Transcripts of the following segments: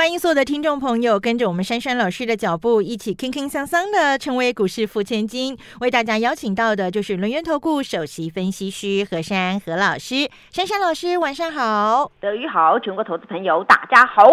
欢迎所有的听众朋友跟着我们珊珊老师的脚步，一起轻轻桑桑的成为股市富千金。为大家邀请到的就是轮源投顾首席分析师何珊何老师。珊珊老师，晚上好。德语好，全国投资朋友大家好。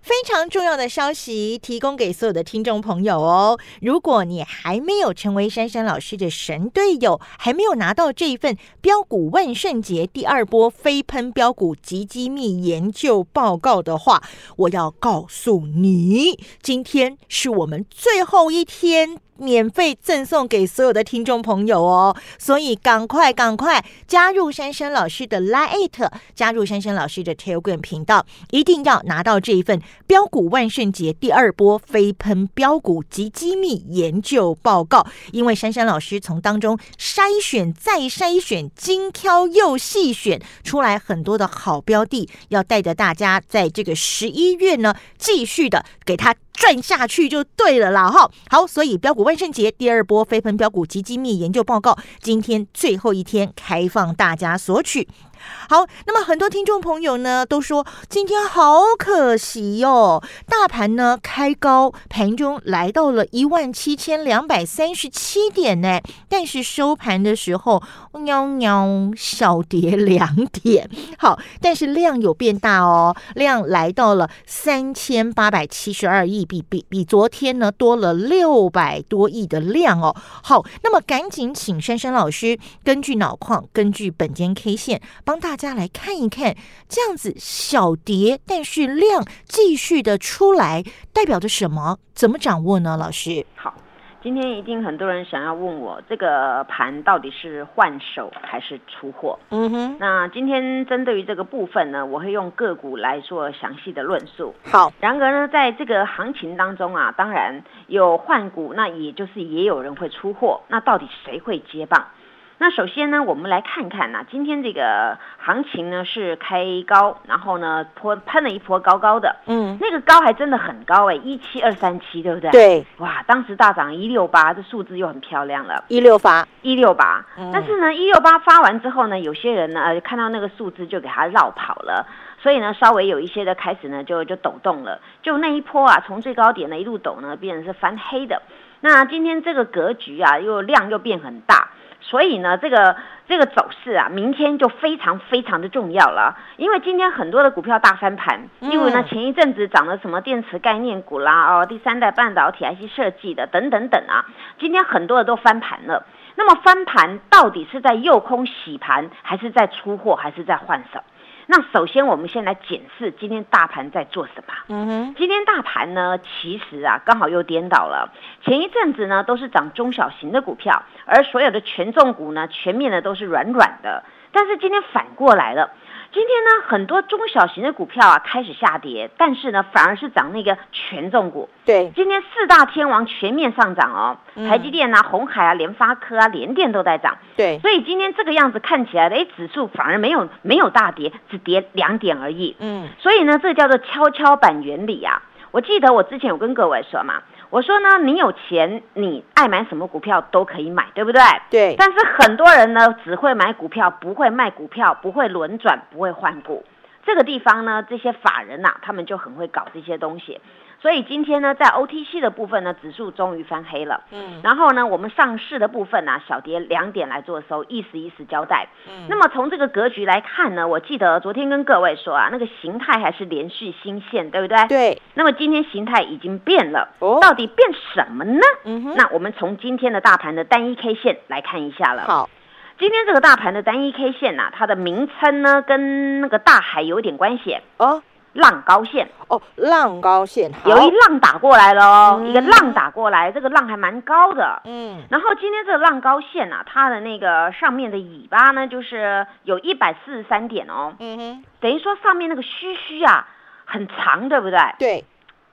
非常重要的消息提供给所有的听众朋友哦！如果你还没有成为珊珊老师的神队友，还没有拿到这一份标股万圣节第二波飞喷标股及机密研究报告的话，我要告诉你，今天是我们最后一天。免费赠送给所有的听众朋友哦，所以赶快赶快加入珊珊老师的 Lite，加入珊珊老师的 Telegram 频道，一定要拿到这一份标股万圣节第二波飞喷标股及机密研究报告，因为珊珊老师从当中筛选再筛选，精挑又细选出来很多的好标的，要带着大家在这个十一月呢，继续的给他。赚下去就对了啦，哈，好，所以标股万圣节第二波飞喷标股及机密研究报告，今天最后一天开放大家索取。好，那么很多听众朋友呢都说今天好可惜哟，大盘呢开高，盘中来到了一万七千两百三十七点呢，但是收盘的时候喵喵小跌两点。好，但是量有变大哦，量来到了三千八百七十二亿，比比比昨天呢多了六百多亿的量哦。好，那么赶紧请珊珊老师根据脑矿，根据本间 K 线。帮大家来看一看，这样子小跌，但是量继续的出来，代表着什么？怎么掌握呢？老师，好，今天一定很多人想要问我，这个盘到底是换手还是出货？嗯哼，那今天针对于这个部分呢，我会用个股来做详细的论述。好，然而呢，在这个行情当中啊，当然有换股，那也就是也有人会出货，那到底谁会接棒？那首先呢，我们来看看呐，今天这个行情呢是开高，然后呢坡喷了一波高高的，嗯，那个高还真的很高哎，一七二三七，对不对？对，哇，当时大涨一六八，这数字又很漂亮了，一六八，一六八。但是呢，一六八发完之后呢，有些人呢呃看到那个数字就给它绕跑了，所以呢稍微有一些的开始呢就就抖动了，就那一波啊，从最高点呢一路抖呢，变成是翻黑的。那今天这个格局啊，又量又变很大。所以呢，这个这个走势啊，明天就非常非常的重要了。因为今天很多的股票大翻盘，因为呢前一阵子涨了什么电池概念股啦，哦，第三代半导体 IC 设计的等等等啊，今天很多的都翻盘了。那么翻盘到底是在诱空洗盘，还是在出货，还是在换手？那首先，我们先来检视今天大盘在做什么。嗯哼，今天大盘呢，其实啊，刚好又颠倒了。前一阵子呢，都是涨中小型的股票，而所有的权重股呢，全面的都是软软的。但是今天反过来了。今天呢，很多中小型的股票啊开始下跌，但是呢，反而是涨那个权重股。对，今天四大天王全面上涨哦，台积电啊、红海啊、联发科啊、联电都在涨。对，所以今天这个样子看起来的，哎，指数反而没有没有大跌，只跌两点而已。嗯，所以呢，这叫做跷跷板原理啊。我记得我之前有跟各位说嘛。我说呢，你有钱，你爱买什么股票都可以买，对不对？对。但是很多人呢，只会买股票，不会卖股票，不会轮转，不会换股。这个地方呢，这些法人呐，他们就很会搞这些东西。所以今天呢，在 OTC 的部分呢，指数终于翻黑了。嗯。然后呢，我们上市的部分呢，小跌两点来做收，意思意思交代。嗯。那么从这个格局来看呢，我记得昨天跟各位说啊，那个形态还是连续新线，对不对？对。那么今天形态已经变了，哦，到底变什么呢？嗯哼。那我们从今天的大盘的单一 K 线来看一下了。好。今天这个大盘的单一 K 线呐，它的名称呢，跟那个大海有点关系哦。浪高线哦，浪高线有一浪打过来了哦，一个浪打过来，这个浪还蛮高的。嗯，然后今天这个浪高线啊，它的那个上面的尾巴呢，就是有一百四十三点哦。嗯哼，等于说上面那个须须啊很长，对不对？对。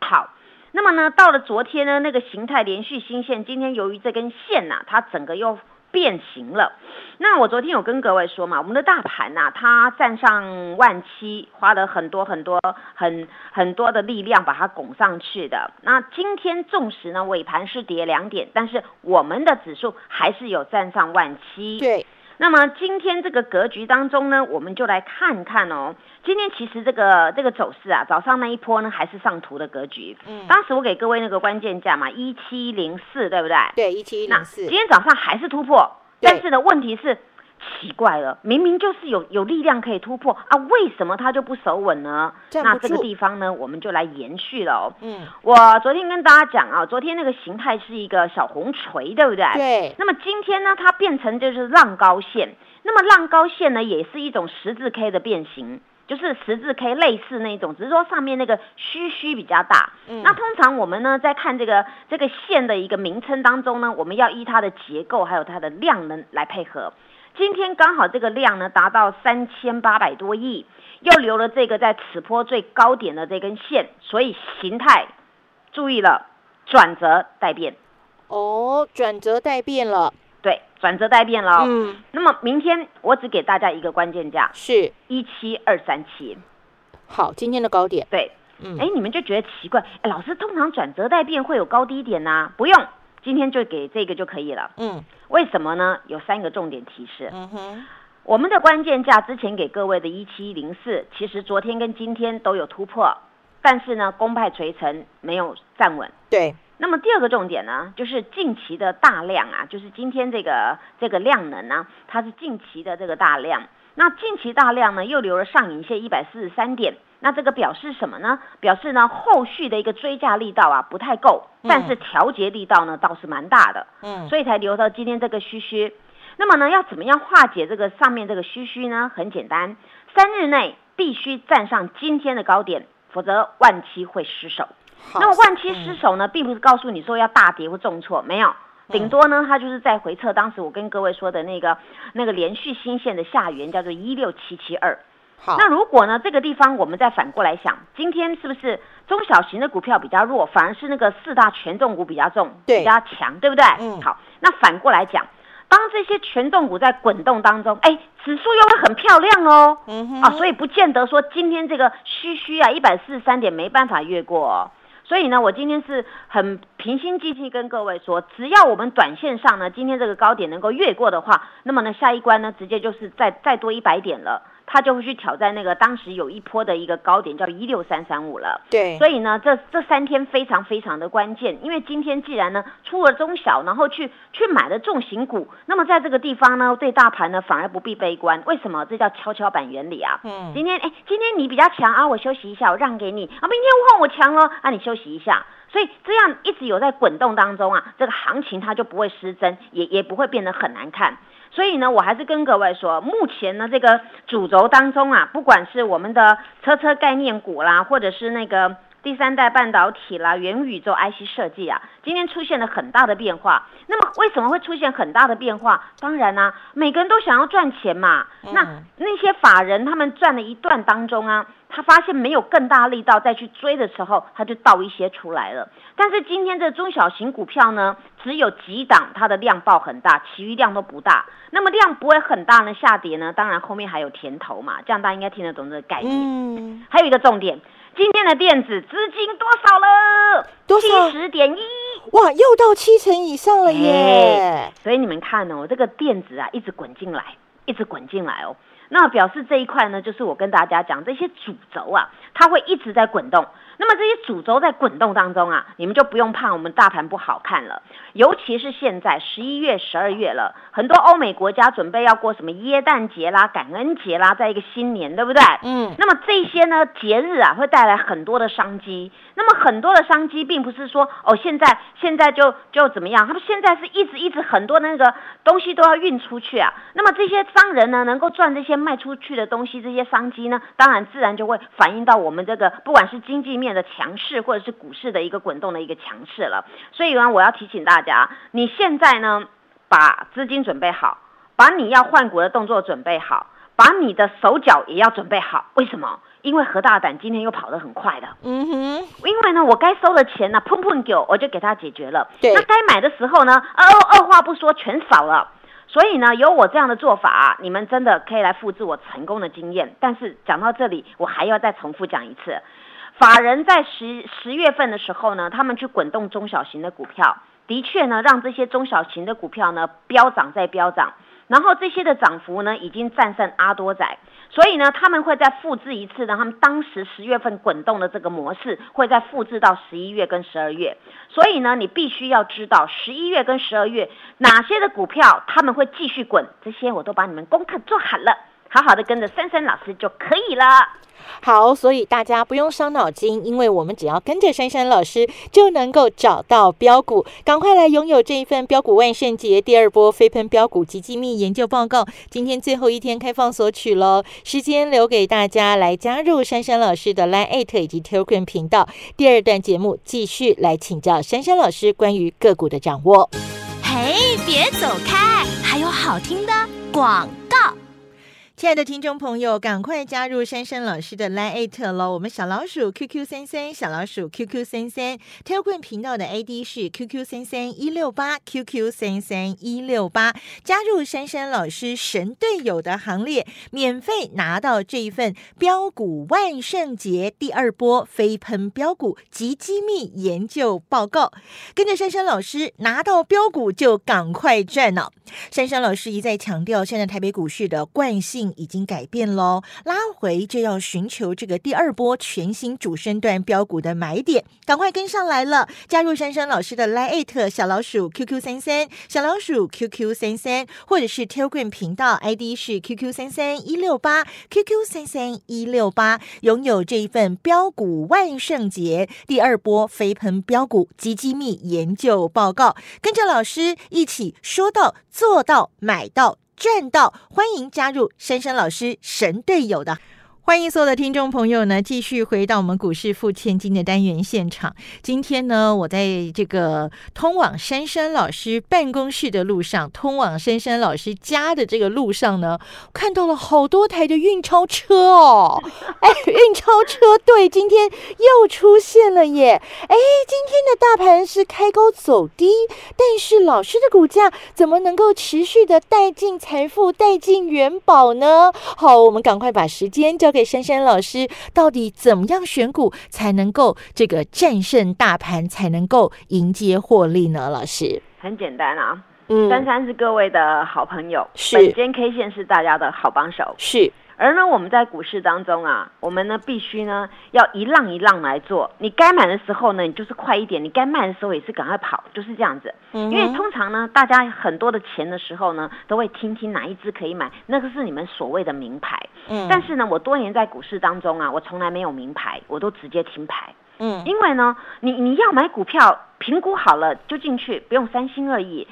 好，那么呢，到了昨天呢，那个形态连续新线，今天由于这根线呐，它整个又变形了。那我昨天有跟各位说嘛，我们的大盘呐、它站上万七，花了很多很多很很多的力量把它拱上去的。那今天纵使呢尾盘是跌两点，但是我们的指数还是有站上万七。对，那么今天这个格局当中呢，我们就来看看哦。今天其实这个这个走势啊，早上那一波呢还是上图的格局。嗯，当时我给各位那个关键价嘛，一七零四，对不对？对，一七那零四今，天早上还是突破，但是呢，问题是奇怪了，明明就是有有力量可以突破啊，为什么它就不守稳呢？那这个地方呢，我们就来延续了哦。嗯，我昨天跟大家讲啊，昨天那个形态是一个小红锤，对不对？。对，那么今天呢，它变成就是浪高线。那么浪高线呢，也是一种十字 K 的变形，就是十字 K 类似那种，只是说上面那个虚虚比较大。嗯那通常我们呢，在看这个这个线的一个名称当中呢，我们要依它的结构还有它的量能来配合。今天刚好这个量呢达到三千八百多亿，又留了这个在此波最高点的这根线，所以形态注意了，转折待变，哦，转折待变了，对，转折待变了、哦。嗯，那么明天我只给大家一个关键价，是，一七二三七。好，今天的高点，对，嗯，哎，你们就觉得奇怪，哎，老师通常转折待变会有高低点呐、不用，今天就给这个就可以了。嗯为什么呢？有三个重点提示。嗯哼，我们的关键价之前给各位的一七零四，其实昨天跟今天都有突破，但是呢，公派垂成没有站稳。对，那么第二个重点呢，就是近期的大量啊，就是今天这个这个量能呢，它是近期的这个大量。那近期大量呢，又留了上影线一百四十三点，那这个表示什么呢？表示呢，后续的一个追价力道啊不太够，但是调节力道呢倒是蛮大的，嗯，所以才留到今天这个虚虚。那么呢，要怎么样化解这个上面这个虚虚呢？很简单，三日内必须站上今天的高点，否则万期会失守。那么万期失守呢，并不是告诉你说要大跌或重挫，没有，顶多呢，它就是在回测当时我跟各位说的那个那个连续新线的下缘，叫做一六七七二。好，那如果呢，这个地方我们再反过来想，今天是不是中小型的股票比较弱，反而是那个四大权重股比较重，对比较强，对不对？嗯好，那反过来讲，当这些权重股在滚动当中，哎，指数又会很漂亮哦。嗯哼，啊，所以不见得说今天这个虚虚啊，一百四十三点没办法越过、哦。所以呢，我今天是很平心静气跟各位说，只要我们短线上呢，今天这个高点能够越过的话，那么呢，下一关呢，直接就是再再多一百点了，它就会去挑战那个当时有一波的一个高点，叫一六三三五了。对，所以呢，这这三天非常非常的关键，因为今天既然呢出了中小，然后去去买了重型股，那么在这个地方呢，对大盘呢反而不必悲观。为什么？这叫跷跷板原理啊。嗯，今天哎，今天你比较强啊，我休息一下，我让给你啊。明天换我强了啊，你休息一下。所以这样一直有在滚动当中啊，这个行情它就不会失真，也也不会变得很难看。所以呢，我还是跟各位说，目前呢这个主轴当中啊，不管是我们的车车概念股啦，或者是那个第三代半导体啦、元宇宙 IC 设计啊，今天出现了很大的变化。那么为什么会出现很大的变化？当然啦、每个人都想要赚钱嘛。那嗯那些法人他们赚了一段当中啊，他发现没有更大力道再去追的时候，他就倒一些出来了。但是今天这中小型股票呢，只有几档它的量爆很大，其余量都不大。那么量不会很大呢，下跌呢，当然后面还有甜头嘛，这样大家应该听得懂这个概念。嗯，还有一个重点，今天的电子资金多少了？多少七十点一。哇，又到七成以上了耶，所以你们看哦，这个电子啊，一直滚进来，一直滚进来哦。那表示这一块呢，就是我跟大家讲，这些主轴啊，它会一直在滚动。那么这些主轴在滚动当中啊，你们就不用怕我们大盘不好看了。尤其是现在十一月、十二月了，很多欧美国家准备要过什么耶诞节啦、感恩节啦，在一个新年，对不对？嗯，那么这些呢节日啊，会带来很多的商机。那么很多的商机，并不是说哦，现在现在就就怎么样，他们现在是一直一直很多那个东西都要运出去啊。那么这些商人呢，能够赚这些卖出去的东西，这些商机呢，当然自然就会反映到我们这个不管是经济面的强势，或者是股市的一个滚动的一个强势了。所以呢，我要提醒大家，你现在呢，把资金准备好，把你要换股的动作准备好，把你的手脚也要准备好。为什么？因为何大胆今天又跑得很快的，嗯哼，因为呢，我该收的钱呢，砰砰给，我就给他解决了。对那该买的时候呢，二二话不说全扫了。所以呢，有我这样的做法，你们真的可以来复制我成功的经验。但是讲到这里，我还要再重复讲一次，法人在十十月份的时候呢，他们去滚动中小型的股票，的确呢，让这些中小型的股票呢飙涨再飙涨。然后这些的涨幅呢，已经战胜阿多仔，所以呢，他们会再复制一次呢，他们当时十月份滚动的这个模式，会再复制到十一月跟十二月。所以呢，你必须要知道十一月跟十二月哪些的股票他们会继续滚，这些我都把你们功课做好了，好好的跟着珊珊老师就可以了。好，所以大家不用伤脑筋，因为我们只要跟着珊珊老师就能够找到标股，赶快来拥有这一份标股万圣节第二波飞喷标股及机密研究报告。今天最后一天开放索取喽，时间留给大家来加入珊珊老师的 Line Eight 以及 Telegram 频道。第二段节目继续来请教珊珊老师关于个股的掌握。嘿，别走开，还有好听的广告。亲爱的听众朋友，赶快加入珊珊老师的 Line at 喽！我们小老鼠 QQ 三三，小老鼠 QQ 三三，Telegram 频道的 ID 是 QQ 三三一六八 QQ 三三一六八，加入珊珊老师神队友的行列，免费拿到这一份标股万圣节第二波飞喷标股及机密研究报告，跟着珊珊老师拿到标股就赶快赚了。珊珊老师一再强调，现在台北股市的惯性。已经改变喽，拉回就要寻求这个第二波全新主升段标股的买点，赶快跟上来了！加入珊珊老师的 Line 小老鼠 QQ 三三小老鼠 QQ 三三，或者是 Telegram 频道 ID 是 QQ 三三一六八 QQ 三三一六八，拥有这一份标股万圣节第二波飞喷标股及机密研究报告，跟着老师一起说到做到买到。赚到！欢迎加入珊珊老师神队友的。欢迎所有的听众朋友呢，继续回到我们股市付千金的单元现场。今天呢，我在这个通往珊珊老师办公室的路上，通往珊珊老师家的这个路上呢，看到了好多台的运钞车哦。哎，运钞车队今天又出现了耶！哎，今天的大盘是开高走低，但是老师的股价怎么能够持续的带进财富、带进元宝呢？好，我们赶快把时间交。给珊珊老师，到底怎么样选股才能够这个战胜大盘，才能够迎接获利呢？老师，很简单啊，嗯，珊珊是各位的好朋友，是本间 K 线是大家的好帮手，是。而呢，我们在股市当中啊，我们呢必须呢要一浪一浪来做。你该买的时候呢，你就是快一点；你该卖的时候也是赶快跑，就是这样子。嗯因为通常呢，大家很多的钱的时候呢，都会听听哪一只可以买，那个是你们所谓的名牌。嗯。但是呢，我多年在股市当中啊，我从来没有名牌，我都直接听牌。嗯。因为呢，你你要买股票，评估好了就进去，不用三心二意。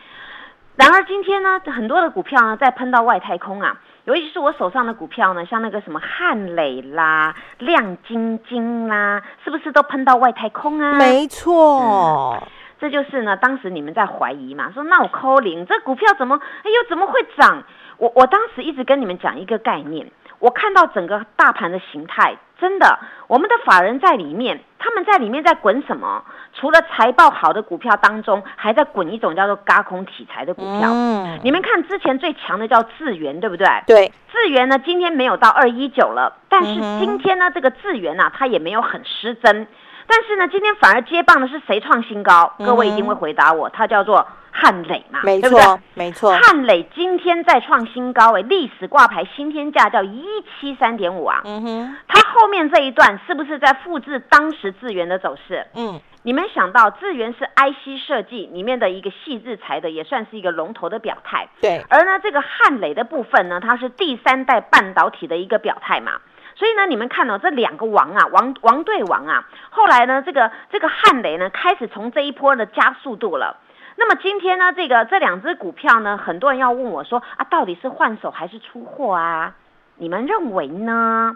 然而今天呢，很多的股票呢，在喷到外太空啊。尤其是我手上的股票呢，像那个什么汉磊啦、亮晶晶啦，是不是都喷到外太空啊？没错，这就是呢，当时你们在怀疑嘛，说那我扣零，这股票怎么，哎呦，怎么会涨？我我当时一直跟你们讲一个概念。我看到整个大盘的形态，真的，我们的法人在里面，他们在里面在滚什么？除了财报好的股票当中，还在滚一种叫做“嘎空题材”的股票。嗯，你们看之前最强的叫智源，对不对？对，智源呢，今天没有到二一九了，但是今天呢，这个智源呢，它也没有很失真，但是呢，今天反而接棒的是谁创新高？各位一定会回答我，它叫做。汉磊嘛，没错，没错。汉磊今天再创新高，诶，历史挂牌新天价叫一七三点五啊。嗯哼，它后面这一段是不是在复制当时智源的走势？嗯，你们想到智源是 IC 设计里面的一个细制裁的，也算是一个龙头的表态。对，而呢，这个汉磊的部分呢，它是第三代半导体的一个表态嘛。所以呢，你们看到这两个王啊，王王对王啊，后来呢，这个这个汉雷呢，开始从这一波的加速度了。那么今天呢，这个这两只股票呢，很多人要问我说啊，到底是换手还是出货啊？你们认为呢？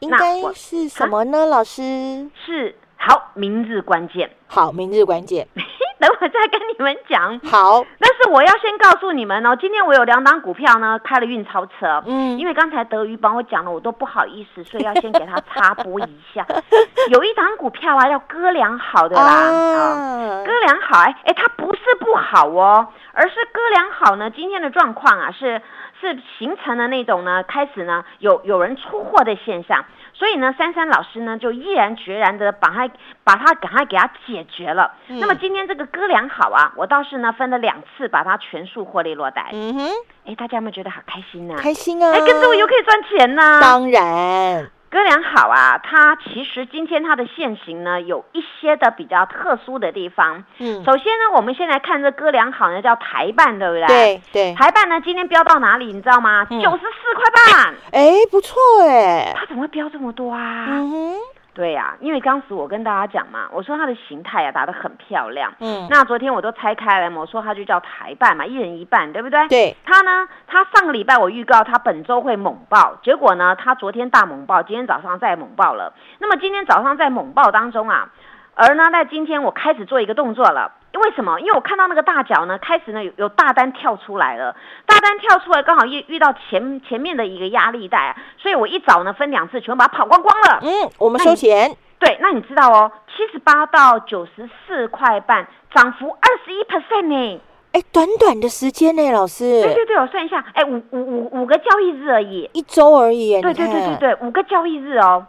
应该是什么呢？老师是好，明日关键，好，明日关键。等我再跟你们讲。好，但是我要先告诉你们哦，今天我有两档股票呢，开了运钞车。嗯，因为刚才德瑜帮我讲了，我都不好意思，所以要先给他插播一下。有一档股票啊，叫哥良好的啦，啊，哥良好，哎哎，它不是不好哦，而是哥良好呢，今天的状况啊是是形成了那种呢，开始呢有有人出货的现象，所以呢，珊珊老师呢就毅然决然的把它把它赶快给它解决了。嗯那么今天这个哥俩好啊，我倒是呢分了两次把它全数获利落袋。嗯哼，哎，大家有没有觉得好开心呢、开心啊！哎，跟着我又可以赚钱呢、当然，哥俩好啊，它其实今天它的现形呢有一些的比较特殊的地方。嗯，首先呢，我们先来看这哥俩好呢，叫台办，对不对？。对对，台办呢，今天飙到哪里？你知道吗？嗯九十四块半，哎，不错哎，它怎么会飙这么多啊？嗯哼，对呀、因为当时我跟大家讲嘛，我说它的形态啊打得很漂亮。嗯，那昨天我都拆开了嘛，我说它就叫台办嘛，一人一半，对不对？对，它呢，它上个礼拜我预告它本周会猛爆，结果呢，它昨天大猛爆，今天早上再猛爆了。那么今天早上在猛爆当中啊，而呢，在今天我开始做一个动作了。为什么？因为我看到那个大脚呢，开始呢有有大单跳出来了，大单跳出来刚好遇遇到前前面的一个压力带啊，所以我一早呢分两次，全部把它跑光光了。嗯，我们收钱，对，那你知道哦，七十八到九十四块半，涨幅二十一 percent 呢。哎，短短的时间呢，老对师，对对对，我算一下，哎，五五五五个交易日而已。一周而已耶，对对对对，对，五个交易日哦。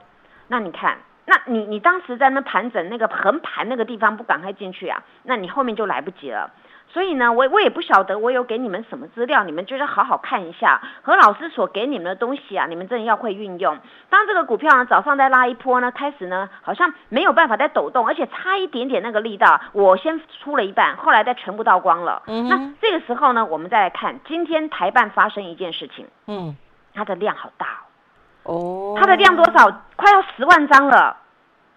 那你看，那你你当时在那盘整那个横盘那个地方不赶快进去啊，那你后面就来不及了。所以呢，我我也不晓得我有给你们什么资料，你们就是好好看一下。何老师所给你们的东西啊，你们真的要会运用。当这个股票呢早上在拉一波呢，开始呢好像没有办法再抖动，而且差一点点那个力道，我先出了一半，后来再全部倒光了。嗯哼那这个时候呢，我们再来看今天台办发生一件事情，嗯，它的量好大哦。哦，它的量多少？快要十万张了。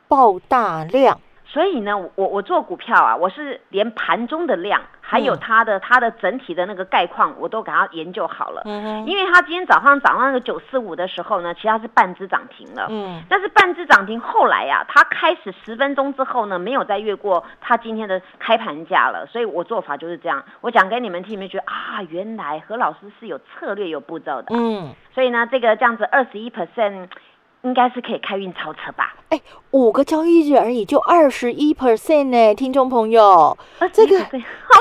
爆大量，所以呢，我我做股票啊，我是连盘中的量，还有嗯它的、它的整体的那个概况，我都给它研究好了。嗯哼，因为它今天早上涨到那个九四五的时候呢，其实它是半只涨停了。嗯，但是半只涨停后来呀、它开始十分钟之后呢，没有再越过它今天的开盘价了，所以我做法就是这样。我讲给你们听，你们觉得啊，原来何老师是有策略、有步骤的。嗯，所以呢，这个这样子二十一 percent 应该是可以开运超车吧？哎，五个交易日而已，就二十一 percent 呢，听众朋友，这个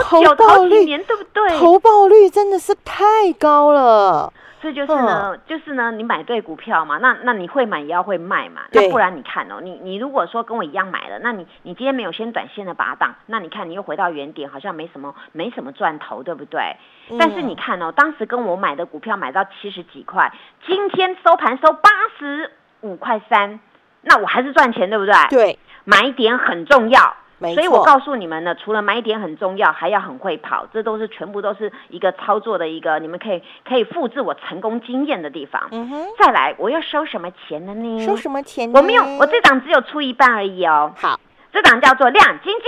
投报率年，对不对？投报率真的是太高了，所以就是呢，就是呢，你买对股票嘛，那那你会买也要会卖嘛，对那不然你看哦，你你如果说跟我一样买了，那你你今天没有先短线的拔档，那你看你又回到原点，好像没什么没什么赚头，对不对？但是你看哦，当时跟我买的股票买到七十几块，今天收盘收八十五块三，那我还是赚钱，对不对？对，买点很重要。所以我告诉你们呢，除了买点很重要，还要很会跑，这都是全部都是一个操作的一个，你们可以可以复制我成功经验的地方。嗯哼，再来，我要收什么钱了呢？收什么钱呢？我没有，我这档只有出一半而已哦。好，这档叫做亮晶晶，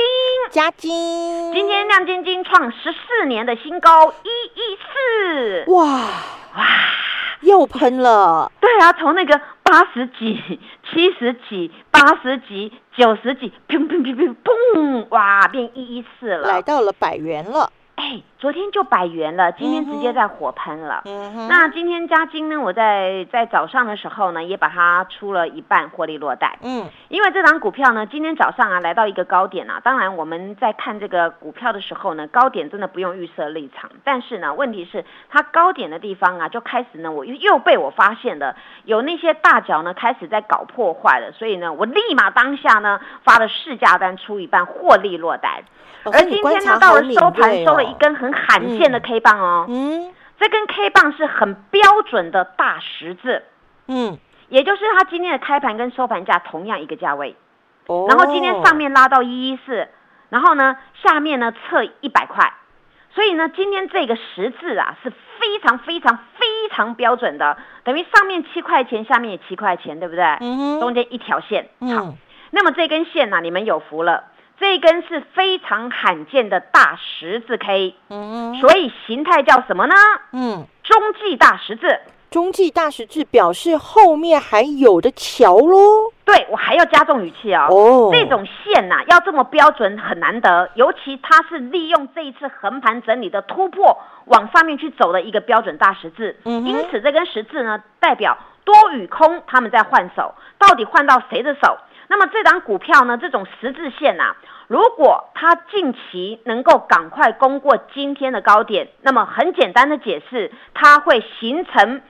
加金，今天亮晶晶创十四年的新高，一一四。哇哇，又喷了，对啊，从那个八十几、七十几、八十几、九十几，砰砰砰砰砰，哇，变一一四了。来到了百元了，哎，昨天就百元了，今天直接在火喷了。嗯哼，那今天加金呢？我在在早上的时候呢，也把它出了一半获利落袋。嗯因为这档股票呢，今天早上啊来到一个高点啊。当然我们在看这个股票的时候呢，高点真的不用预设立场。但是呢，问题是它高点的地方啊，就开始呢，我又又被我发现了有那些大脚呢开始在搞破坏了。所以呢，我立马当下呢发了市价单出一半获利落袋。而今天呢，到了收盘收了一哦，根很罕见的 K 棒哦。嗯。这根 K 棒是很标准的大十字，嗯，也就是它今天的开盘跟收盘价同样一个价位。哦，然后今天上面拉到一一四，然后呢下面呢测一百块，所以呢今天这个十字啊是非常非常非常标准的，等于上面七块钱，下面也七块钱，对不对？嗯哼。中间一条线。好，嗯。那么这根线呢、你们有福了，这一根是非常罕见的大十字 K，嗯所以形态叫什么呢？嗯，中继大十字。中继大十字表示后面还有的桥喽，对我还要加重语气哦。哦这种线呐、要这么标准很难得，尤其它是利用这一次横盘整理的突破往上面去走的一个标准大十字。嗯因此这根十字呢，代表多与空他们在换手，到底换到谁的手？那么这档股票呢，这种十字线呐、如果它近期能够赶快攻过今天的高点，那么很简单的解释，它会形成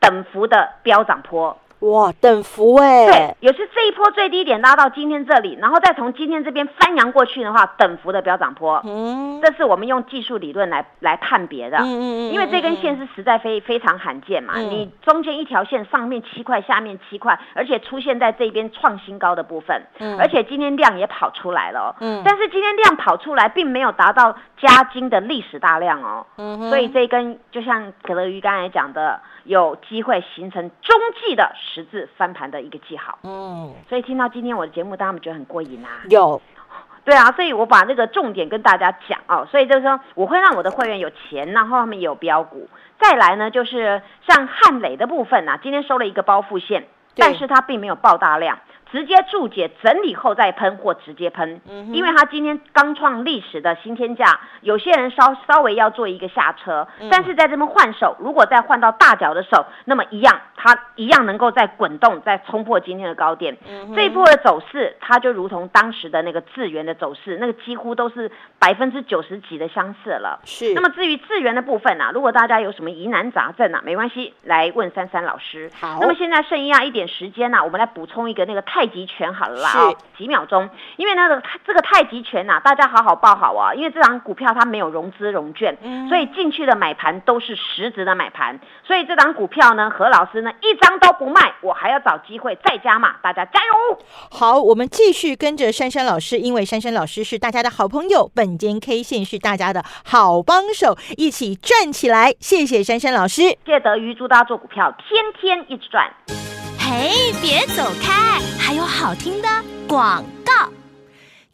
等幅的飙涨坡。哇，等幅哎、对，也是这一波最低点拉到今天这里，然后再从今天这边翻扬过去的话，等幅的飙涨坡。嗯，这是我们用技术理论来来判别的。嗯嗯嗯因为这根线是实在非非常罕见嘛，嗯。你中间一条线上面七块，下面七块，而且出现在这边创新高的部分，嗯。而且今天量也跑出来了、哦，嗯。但是今天量跑出来并没有达到加金的历史大量哦，嗯所以这根就像可乐鱼刚才讲的，有机会形成中继的十字翻盘的一个记号。嗯，所以听到今天我的节目，大家们觉得很过瘾啊？有，对啊，所以我把这个重点跟大家讲哦，所以就是说我会让我的会员有钱，然后他们也有标股。再来呢，就是像汉磊的部分啊、今天收了一个包覆线，但是它并没有爆大量，直接注解整理后再喷或直接喷，嗯因为它今天刚创历史的新天价，有些人稍稍微要做一个下车，嗯但是在这边换手，如果再换到大脚的手，那么一样，它一样能够再滚动，再冲破今天的高点。嗯这一波的走势，它就如同当时的那个智源的走势，那个几乎都是百分之九十几的相似了。是，那么至于智源的部分啊，如果大家有什么疑难杂症啊，没关系，来问珊珊老师。好那么现在剩一样一点时间呐、我们来补充一个那个太极拳好了啦几秒钟。因为那个这个太极拳呐、大家好好抱好啊，因为这档股票它没有融资融券，嗯所以进去的买盘都是实质的买盘。所以这档股票呢，何老师呢一张都不卖，我还要找机会再加码，大家加油！好，我们继续跟着珊珊老师，因为珊珊老师是大家的好朋友，本间 K 线是大家的好帮手，一起赚起来！谢谢珊珊老师。谢德瑜祝大家做股票天天一直赚。嘿，别走开，还有好听的广告。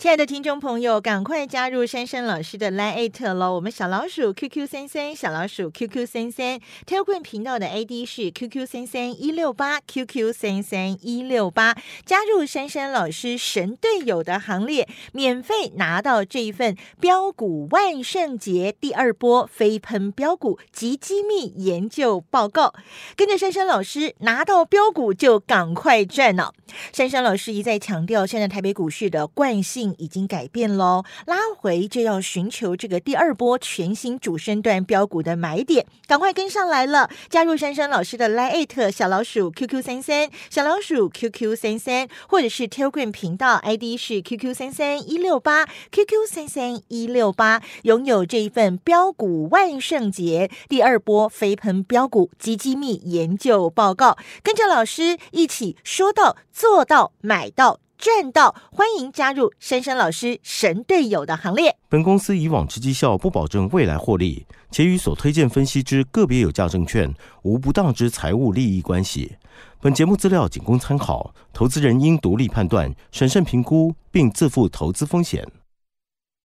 亲爱的听众朋友，赶快加入珊珊老师的 Line at 喽！我们小老鼠 QQ 三三，小老鼠 QQ 三三，Telegram 频道的 ID 是 QQ 三三一六八 QQ 三三一六八，加入珊珊老师神队友的行列，免费拿到这一份标股万圣节第二波飞喷标股及机密研究报告，跟着珊珊老师拿到标股就赶快赚了！珊珊老师一再强调，现在台北股市的惯性已经改变喽，拉回就要寻求这个第二波全新主升段标股的买点，赶快跟上来了！加入珊珊老师的 Line 小老鼠 QQ 三三，小老鼠 QQ 三三，或者是 Telegram 频道 ID 是 QQ 三三一六八 QQ 三三一六八，拥有这一份标股万圣节第二波飞喷标股及机密研究报告，跟着老师一起说到做到买到赚到，欢迎加入珊珊老师神队友的行列。本公司以往之绩效不保证未来获利，且与所推荐分析之个别有价证券无不当之财务利益关系。本节目资料仅供参考，投资人应独立判断、审慎评估，并自负投资风险。